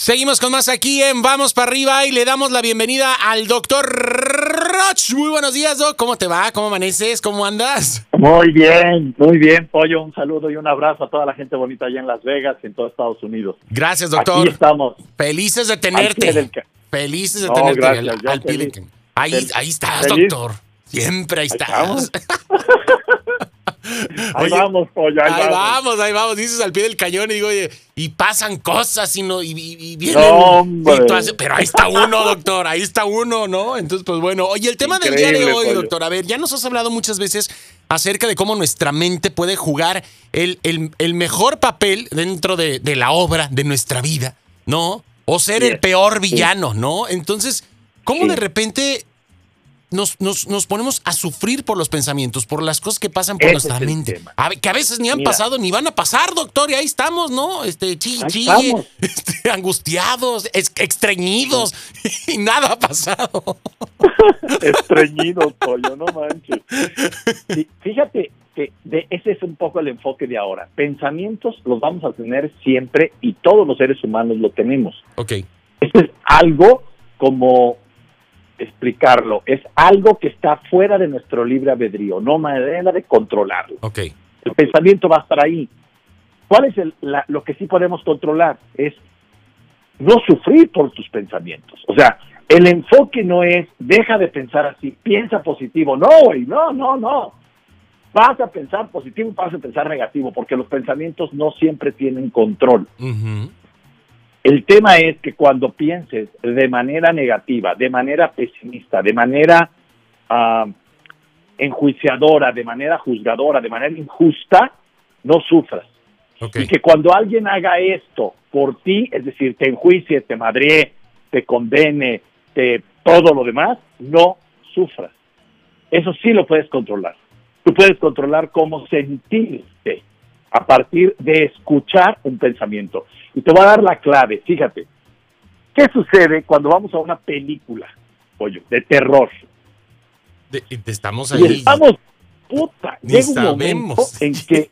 Seguimos con más aquí en Vamos para arriba y le damos la bienvenida al doctor Roch. Muy buenos días, Doc. ¿Cómo te va? ¿Cómo amaneces? ¿Cómo andas? Muy bien, muy bien, Pollo. Un saludo y un abrazo a toda la gente bonita allá en Las Vegas y en todo Estados Unidos. Gracias, doctor. Aquí estamos. Felices de tenerte. Felices de tenerte al, Ahí, ahí estás, doctor. Siempre ahí, estás. ahí vamos, pollo. Ahí, ahí vamos. ahí vamos. Dices al pie del cañón y digo, oye, y pasan cosas y no, y, vienen. pero ahí está uno, doctor, ahí está uno, ¿no? Entonces, pues bueno. Oye, el tema del día de hoy, doctor, a ver, ya nos has hablado muchas veces acerca de cómo nuestra mente puede jugar el, el, mejor papel dentro de, de, la obra, de nuestra vida, ¿no? O ser el peor villano, ¿no? Entonces, ¿cómo de repente nos, nos, ponemos a sufrir por los pensamientos, por las cosas que pasan por nuestra mente. que a veces ni han pasado ni van a pasar, doctor, y ahí estamos, ¿no? Este, chi, este, angustiados, extrañidos, y nada ha pasado. Estreñidos, pollo, no manches. fíjate que de, ese es un poco el enfoque de ahora. Pensamientos los vamos a tener siempre y todos los seres humanos lo tenemos. Ok. Esto es algo como explicarlo. Es algo que está fuera de nuestro libre albedrío, no manera de controlarlo. Okay. El pensamiento va a estar ahí. ¿Cuál es el, lo que sí podemos controlar? Es no sufrir por tus pensamientos. O sea, el enfoque no es deja de pensar así, piensa positivo. No, güey, no, no, no. Vas a pensar positivo, vas a pensar negativo, porque los pensamientos no siempre tienen control. El tema es que cuando pienses de manera negativa, de manera pesimista, de manera ah, enjuiciadora, de manera juzgadora, de manera injusta, no sufras. Y que cuando alguien haga esto por ti, es decir, te enjuicie, te madre, te condene, te todo lo demás, no sufras. Eso sí lo puedes controlar. Tú puedes controlar cómo sentirte a partir de escuchar un pensamiento. Y te voy a dar la clave, fíjate. ¿Qué sucede cuando vamos a una película, pollo, de terror? estamos ahí. estamos, puta, llega un momento en que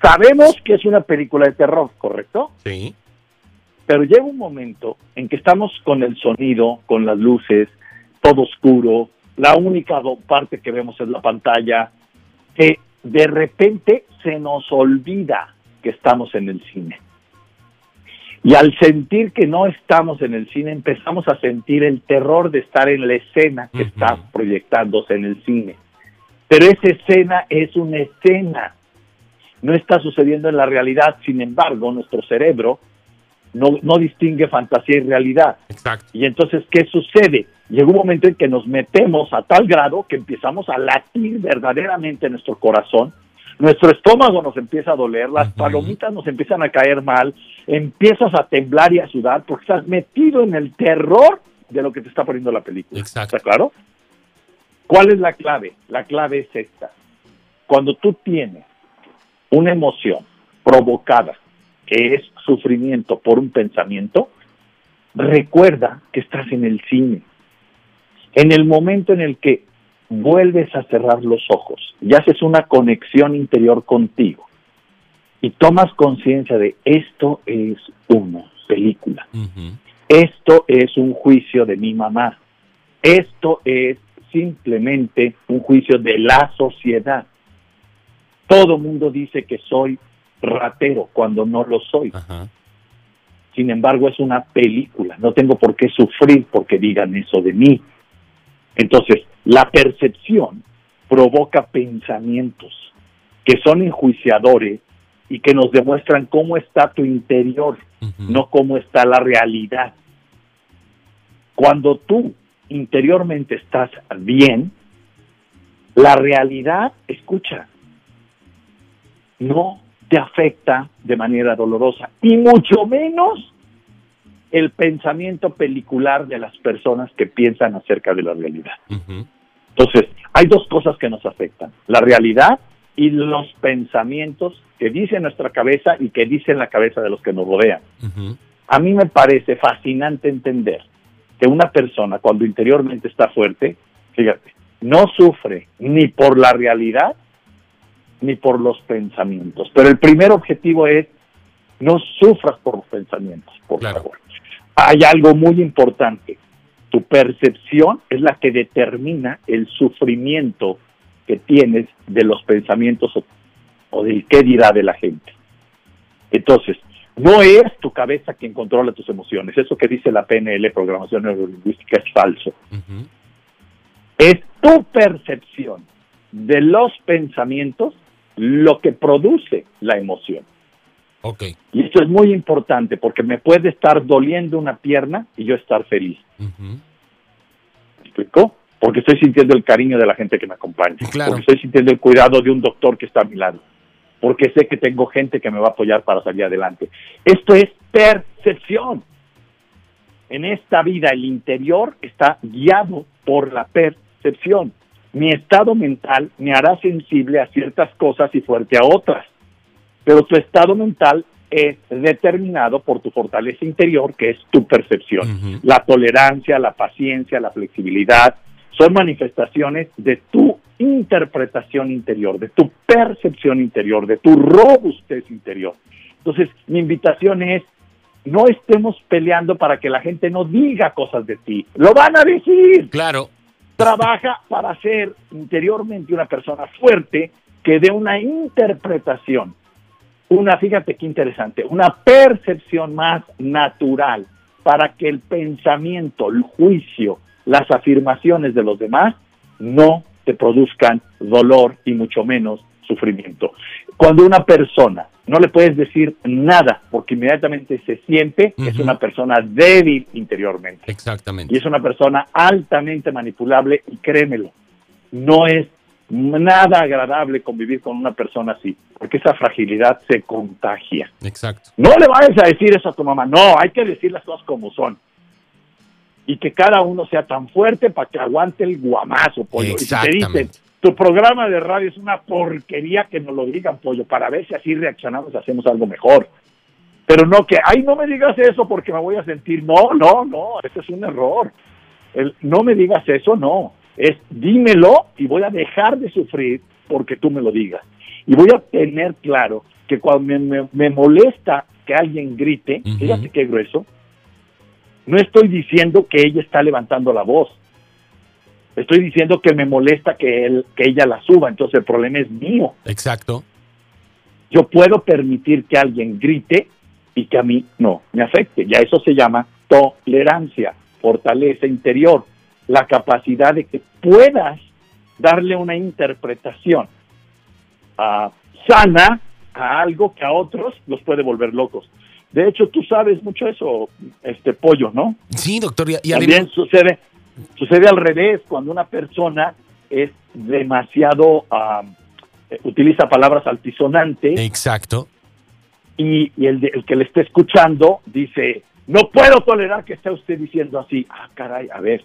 sabemos que es una película de terror, ¿correcto? Sí. Pero llega un momento en que estamos con el sonido, con las luces, todo oscuro, la única parte que vemos es la pantalla, que de repente se nos olvida que estamos en el cine. Y al sentir que no estamos en el cine, empezamos a sentir el terror de estar en la escena que está proyectándose en el cine. Pero esa escena es una escena, no está sucediendo en la realidad, sin embargo, nuestro cerebro no, no distingue fantasía y realidad. Exacto. Y entonces, ¿qué sucede? Llega un momento en que nos metemos a tal grado que empezamos a latir verdaderamente en nuestro corazón, nuestro estómago nos empieza a doler, las palomitas nos empiezan a caer mal, empiezas a temblar y a sudar porque estás metido en el terror de lo que te está poniendo la película. Exacto. ¿Está claro? ¿Cuál es la clave? La clave es esta. Cuando tú tienes una emoción provocada que es sufrimiento por un pensamiento, recuerda que estás en el cine. En el momento en el que vuelves a cerrar los ojos y haces una conexión interior contigo y tomas conciencia de esto es una película, esto es un juicio de mi mamá, esto es simplemente un juicio de la sociedad. Todo mundo dice que soy ratero cuando no lo soy. Sin embargo, es una película. No tengo por qué sufrir porque digan eso de mí. Entonces, la percepción provoca pensamientos que son enjuiciadores y que nos demuestran cómo está tu interior, no cómo está la realidad. Cuando tú interiormente estás bien, la realidad, escucha, no te afecta de manera dolorosa y mucho menos el pensamiento pelicular de las personas que piensan acerca de la realidad. Entonces, hay dos cosas que nos afectan, la realidad y los pensamientos que dice nuestra cabeza y que dice la cabeza de los que nos rodean. A mí me parece fascinante entender que una persona cuando interiormente está fuerte, fíjate, no sufre ni por la realidad ni por los pensamientos. Pero el primer objetivo es no sufras por los pensamientos, por favor. hay algo muy importante. Tu percepción es la que determina el sufrimiento que tienes de los pensamientos o, del qué dirá de la gente. Entonces, no es tu cabeza quien controla tus emociones. Eso que dice la PNL, programación neurolingüística, es falso. Es tu percepción de los pensamientos lo que produce la emoción. Okay. Y esto es muy importante porque me puede estar doliendo una pierna y yo estar feliz. ¿Me explicó? Porque estoy sintiendo el cariño de la gente que me acompaña. Porque estoy sintiendo el cuidado de un doctor que está a mi lado. Porque sé que tengo gente que me va a apoyar para salir adelante. Esto es percepción. En esta vida el interior está guiado por la percepción. Mi estado mental me hará sensible a ciertas cosas y fuerte a otras pero tu estado mental es determinado por tu fortaleza interior, que es tu percepción. La tolerancia, la paciencia, la flexibilidad, son manifestaciones de tu interpretación interior, de tu percepción interior, de tu robustez interior. Entonces, mi invitación es, no estemos peleando para que la gente no diga cosas de ti. Lo van a decir. Claro. Trabaja para ser interiormente una persona fuerte que dé una interpretación una, fíjate qué interesante, una percepción más natural para que el pensamiento, el juicio, las afirmaciones de los demás no te produzcan dolor y mucho menos sufrimiento. Cuando una persona no le puedes decir nada porque inmediatamente se siente, es una persona débil interiormente. Exactamente. Y es una persona altamente manipulable y créemelo, no es nada agradable convivir con una persona así, porque esa fragilidad se contagia. Exacto. No le vayas a decir eso a tu mamá, no, hay que decir las cosas como son. Y que cada uno sea tan fuerte para que aguante el guamazo, pollo. Y si te dicen, tu programa de radio es una porquería, que nos lo digan, pollo, para ver si así reaccionamos y hacemos algo mejor. Pero no que, ay, no me digas eso porque me voy a sentir. No, no, no, ese es un error. El, no me digas eso, no es dímelo y voy a dejar de sufrir porque tú me lo digas. Y voy a tener claro que cuando me, molesta que alguien grite, fíjate qué grueso, no estoy diciendo que ella está levantando la voz. Estoy diciendo que me molesta que, él, que ella la suba, entonces el problema es mío. Exacto. Yo puedo permitir que alguien grite y que a mí no me afecte. Ya eso se llama tolerancia, fortaleza interior la capacidad de que puedas darle una interpretación ah, sana a algo que a otros los puede volver locos. De hecho, tú sabes mucho eso, este pollo, ¿no? Sí, doctor. Y, También sucede, sucede al revés, cuando una persona es demasiado, eh, utiliza palabras altisonantes. Exacto. Y, el, el que le esté escuchando dice, no puedo tolerar que esté usted diciendo así. Ah, caray, a ver,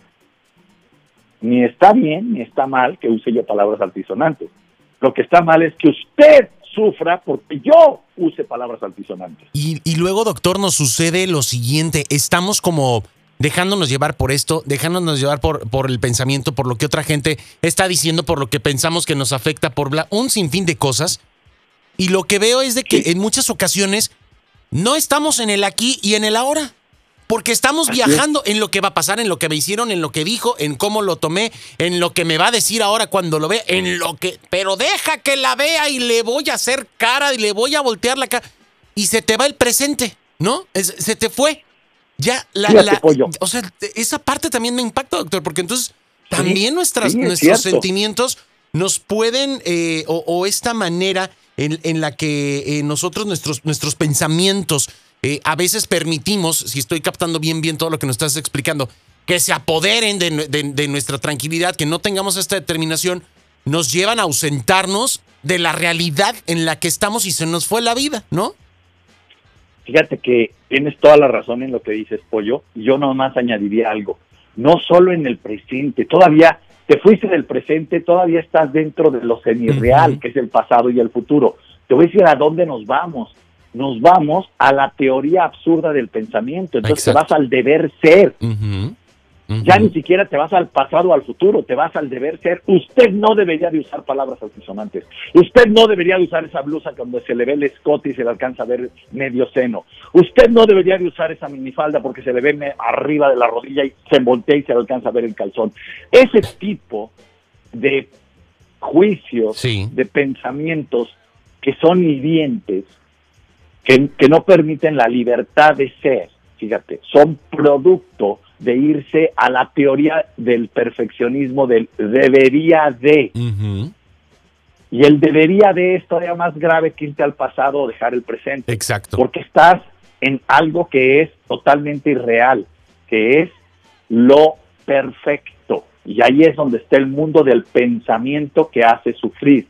ni está bien ni está mal que use yo palabras altisonantes. Lo que está mal es que usted sufra porque yo use palabras altisonantes. Y, y luego, doctor, nos sucede lo siguiente, estamos como dejándonos llevar por esto, dejándonos llevar por, por el pensamiento, por lo que otra gente está diciendo, por lo que pensamos que nos afecta, por un sinfín de cosas. Y lo que veo es de que en muchas ocasiones no estamos en el aquí y en el ahora. Porque estamos viajando en lo que va a pasar, en lo que me hicieron, en lo que dijo, en cómo lo tomé, en lo que me va a decir ahora cuando lo vea, en lo que... Pero deja que la vea y le voy a hacer cara y le voy a voltear la cara. Y se te va el presente, ¿no? se te fue. Ya, la, la o sea, esa parte también me impacta, doctor, porque entonces también nuestras, nuestros sentimientos nos pueden, eh, o, esta manera en, en la que eh, nosotros, nuestros, nuestros pensamientos, eh, a veces permitimos, si estoy captando bien, bien todo lo que nos estás explicando, que se apoderen de, nuestra tranquilidad, que no tengamos esta determinación, nos llevan a ausentarnos de la realidad en la que estamos y se nos fue la vida, ¿no? Fíjate que tienes toda la razón en lo que dices, Pollo. Yo nomás añadiría algo. No solo en el presente, todavía te fuiste del presente, todavía estás dentro de lo semirreal, que es el pasado y el futuro. Te voy a decir a dónde nos vamos nos vamos a la teoría absurda del pensamiento. Entonces vas al deber ser. Ya ni siquiera te vas al pasado o al futuro, te vas al deber ser. Usted no debería de usar palabras altisonantes. Usted no debería de usar esa blusa cuando se le ve el escote y se le alcanza a ver medio seno. Usted no debería de usar esa minifalda porque se le ve arriba de la rodilla y se voltea y se le alcanza a ver el calzón. Ese tipo de juicios, de pensamientos que son hirientes, que, que no permiten la libertad de ser, fíjate, son producto de irse a la teoría del perfeccionismo, del debería de. Y el debería de es todavía más grave que irte al pasado o dejar el presente. Exacto. Porque estás en algo que es totalmente irreal, que es lo perfecto. Y ahí es donde está el mundo del pensamiento que hace sufrir.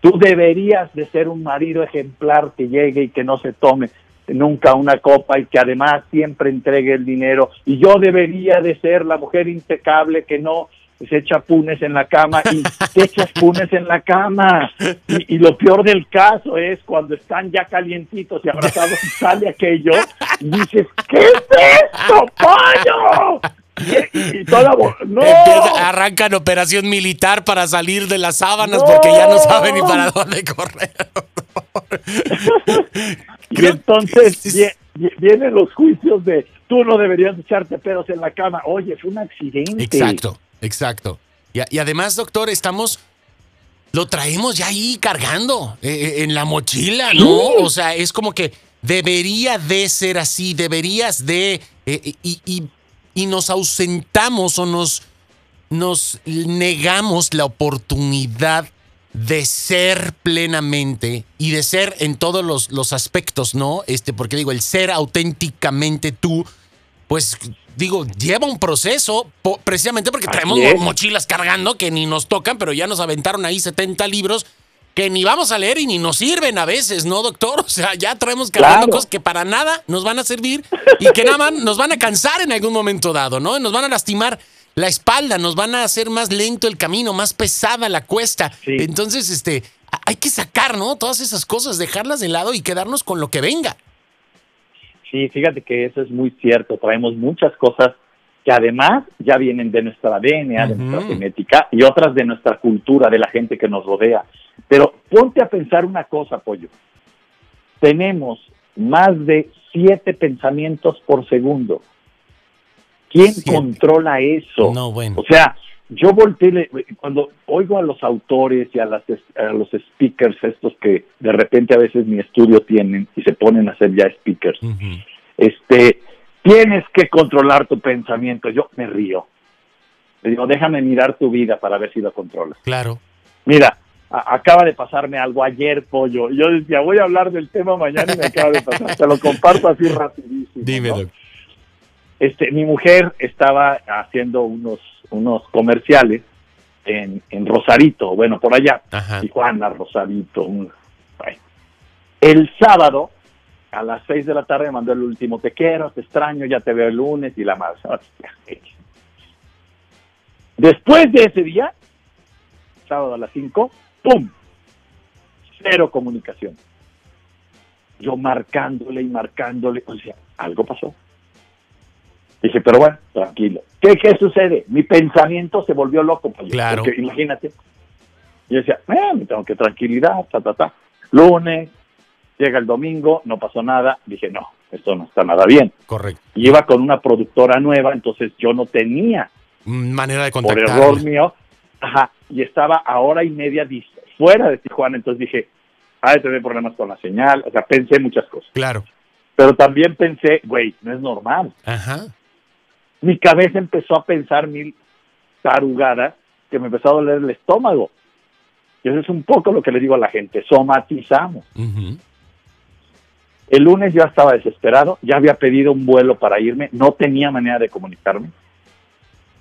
Tú deberías de ser un marido ejemplar que llegue y que no se tome nunca una copa y que además siempre entregue el dinero. Y yo debería de ser la mujer impecable que no se echa punes en la cama y te echas punes en la cama. Y, lo peor del caso es cuando están ya calientitos y abrazados y sale aquello y dices, ¿qué es esto, pollo? Y, toda no. arrancan operación militar para salir de las sábanas porque ya no saben ni para dónde correr. y entonces vienen los juicios de tú no deberías echarte pedos en la cama. Oye, fue un accidente. Exacto, exacto. Y, además, doctor, estamos lo traemos ya ahí cargando eh, eh, en la mochila, ¿no? O sea, es como que debería de ser así, deberías de... Eh, y, y nos ausentamos o nos, nos negamos la oportunidad de ser plenamente y de ser en todos los, los, aspectos, ¿no? Este, porque digo, el ser auténticamente tú, pues digo, lleva un proceso, precisamente porque traemos mochilas cargando que ni nos tocan, pero ya nos aventaron ahí 70 libros que ni vamos a leer y ni nos sirven a veces, ¿no, doctor? O sea, ya traemos cargando cosas que para nada nos van a servir y que nada más nos van a cansar en algún momento dado, ¿no? Nos van a lastimar la espalda, nos van a hacer más lento el camino, más pesada la cuesta. Entonces, este, hay que sacar, ¿no? Todas esas cosas, dejarlas de lado y quedarnos con lo que venga. Sí, fíjate que eso es muy cierto. Traemos muchas cosas que además ya vienen de nuestra DNA, de nuestra genética y otras de nuestra cultura, de la gente que nos rodea. Pero ponte a pensar una cosa, Pollo. Tenemos más de siete pensamientos por segundo. ¿Quién controla eso? No, bueno. O sea, yo volteé, cuando oigo a los autores y a, las, a los speakers, estos que de repente a veces mi estudio tienen y se ponen a ser ya speakers, este, Tienes que controlar tu pensamiento. Yo me río. Le digo, déjame mirar tu vida para ver si lo controlas. Claro. Mira, acaba de pasarme algo ayer, pollo. Yo decía, voy a hablar del tema mañana y me acaba de pasar. Te lo comparto así rapidísimo. Dime, Este, mi mujer estaba haciendo unos, unos comerciales en, en Rosarito, bueno, por allá. Ajá. Tijuana, Rosarito. El sábado a las seis de la tarde me mandó el último, te quiero, te extraño, ya te veo el lunes y la más. Después de ese día, sábado a las cinco, ¡pum! Cero comunicación. Yo marcándole y marcándole, o sea, algo pasó. Dije, pero bueno, tranquilo. ¿Qué, qué sucede? Mi pensamiento se volvió loco. claro. Porque imagínate. Yo decía, eh, me tengo que tranquilidad, ta, ta, ta. Lunes, Llega el domingo, no pasó nada, dije, no, esto no está nada bien. Correcto. Y iba con una productora nueva, entonces yo no tenía manera de contactar. Por error mío, ajá, y estaba a hora y media fuera de Tijuana, entonces dije, ah, tener problemas con la señal, o sea, pensé muchas cosas. Claro. Pero también pensé, güey, no es normal. Ajá. Mi cabeza empezó a pensar mil tarugadas que me empezó a doler el estómago. Y eso es un poco lo que le digo a la gente, somatizamos. El lunes yo estaba desesperado, ya había pedido un vuelo para irme, no tenía manera de comunicarme.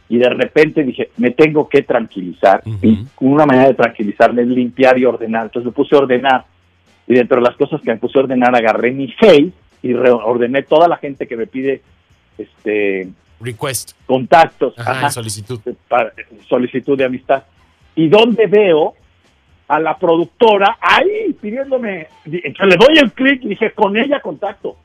Y de repente dije, me tengo que tranquilizar. Y una manera de tranquilizarme es limpiar y ordenar. Entonces me puse a ordenar. Y dentro de las cosas que me puse a ordenar, agarré mi face y reordené toda la gente que me pide este request contactos, solicitud. solicitud de amistad. Y donde veo a la productora ahí pidiéndome, entonces le doy el clic y dije, con ella contacto.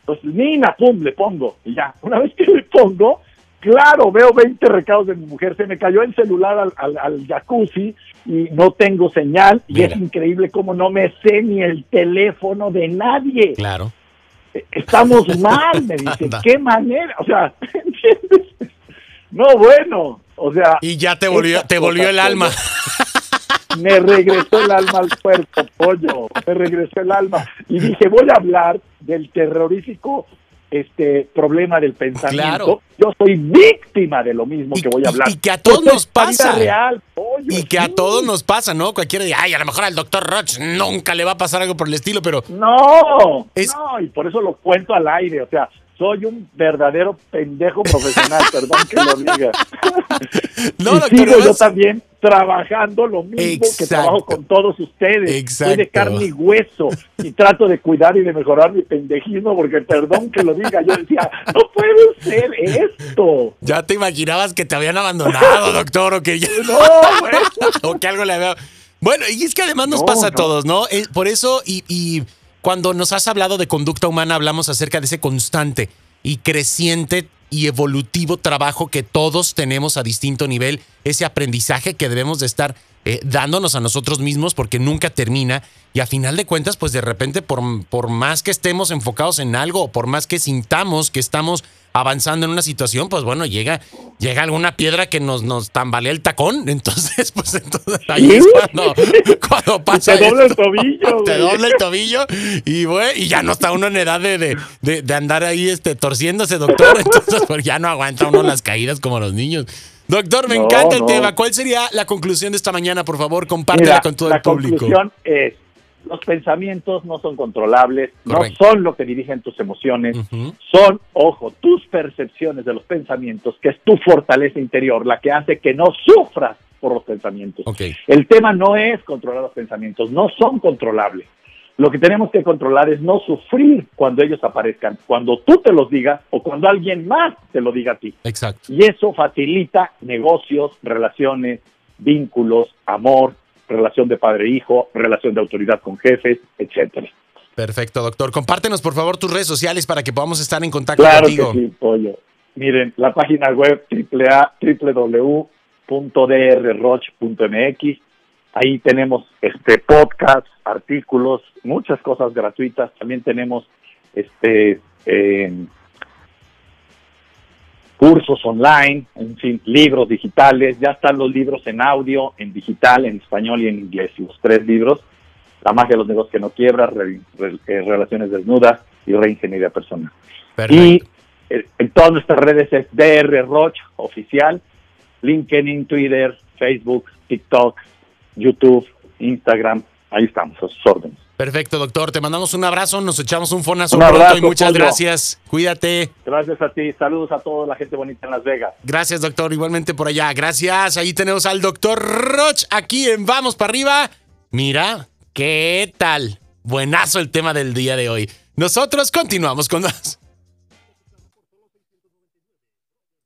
Entonces, Nina, pum, le pongo, y ya. Una vez que le pongo, Claro, veo 20 recados de mi mujer. Se me cayó el celular al, jacuzzi y no tengo señal. Y es increíble cómo no me sé ni el teléfono de nadie. Claro. Estamos mal, me dice. ¿Qué manera? O sea, ¿entiendes? No, bueno. O sea. Y ya te volvió, te volvió el alma. Me regresó el alma al cuerpo, pollo. Me regresó el alma. Y dije, voy a hablar del terrorífico este problema del pensamiento. Yo soy víctima de lo mismo que voy a hablar. Y que a todos nos pasa. y que a todos nos pasa, ¿no? Cualquiera dice, ay, a lo mejor al doctor Roch nunca le va a pasar algo por el estilo, pero... No, no, y por eso lo cuento al aire, o sea, soy un verdadero pendejo profesional, perdón que lo diga. No, y sigo yo también trabajando lo mismo que trabajo con todos ustedes. Exacto. Soy de carne y hueso y trato de cuidar y de mejorar mi pendejismo porque perdón que lo diga, yo decía, no puede ser esto. Ya te imaginabas que te habían abandonado, doctor, o que No, o que algo le había... Bueno, y es que además nos pasa a todos, ¿no? Eh, por eso, y, y cuando nos has hablado de conducta humana, hablamos acerca de ese constante y creciente y evolutivo trabajo que todos tenemos a distinto nivel, ese aprendizaje que debemos de estar eh, dándonos a nosotros mismos porque nunca termina. Y a final de cuentas, pues de repente por, por más que estemos enfocados en algo, por más que sintamos que estamos avanzando en una situación, pues bueno, llega, llega alguna piedra que nos, nos tambalea el tacón. Entonces, pues entonces ahí es cuando, pasa. Te dobla el tobillo. Te dobla el tobillo y, y ya no está uno en edad de, de, andar ahí este, torciéndose, doctor. Entonces, pues ya no aguanta uno las caídas como los niños. Doctor, me encanta el tema. ¿Cuál sería la conclusión de esta mañana? Por favor, compártela con todo el público. La conclusión es los pensamientos no son controlables, no son lo que dirigen tus emociones, son, ojo, tus percepciones de los pensamientos, que es tu fortaleza interior, la que hace que no sufras por los pensamientos. El tema no es controlar los pensamientos, no son controlables. Lo que tenemos que controlar es no sufrir cuando ellos aparezcan, cuando tú te los digas o cuando alguien más te lo diga a ti. Exacto. Y eso facilita negocios, relaciones, vínculos, amor, relación de padre-hijo, relación de autoridad con jefes, etcétera. Perfecto, doctor. Compártenos, por favor, tus redes sociales para que podamos estar en contacto claro contigo. Que sí, pollo. Miren, la página web www.drroch.mx. Ahí tenemos este podcast, artículos, muchas cosas gratuitas. También tenemos este eh, cursos online, en fin, libros digitales, ya están los libros en audio, en digital, en español y en inglés, los tres libros, La magia de los negocios que no quiebra, eh, Relaciones desnudas y Reingeniería personal. Y eh, en todas nuestras redes es DR Roch oficial, LinkedIn, Twitter, Facebook, TikTok, YouTube, Instagram, ahí estamos, a sus órdenes. Perfecto, doctor. Te mandamos un abrazo, nos echamos un fonazo un abrazo, y muchas gracias. Cuídate. Gracias a ti. Saludos a toda la gente bonita en Las Vegas. Gracias, doctor. Igualmente por allá. Gracias. Ahí tenemos al doctor Roch aquí en Vamos para arriba. Mira, ¿qué tal? Buenazo el tema del día de hoy. Nosotros continuamos con más.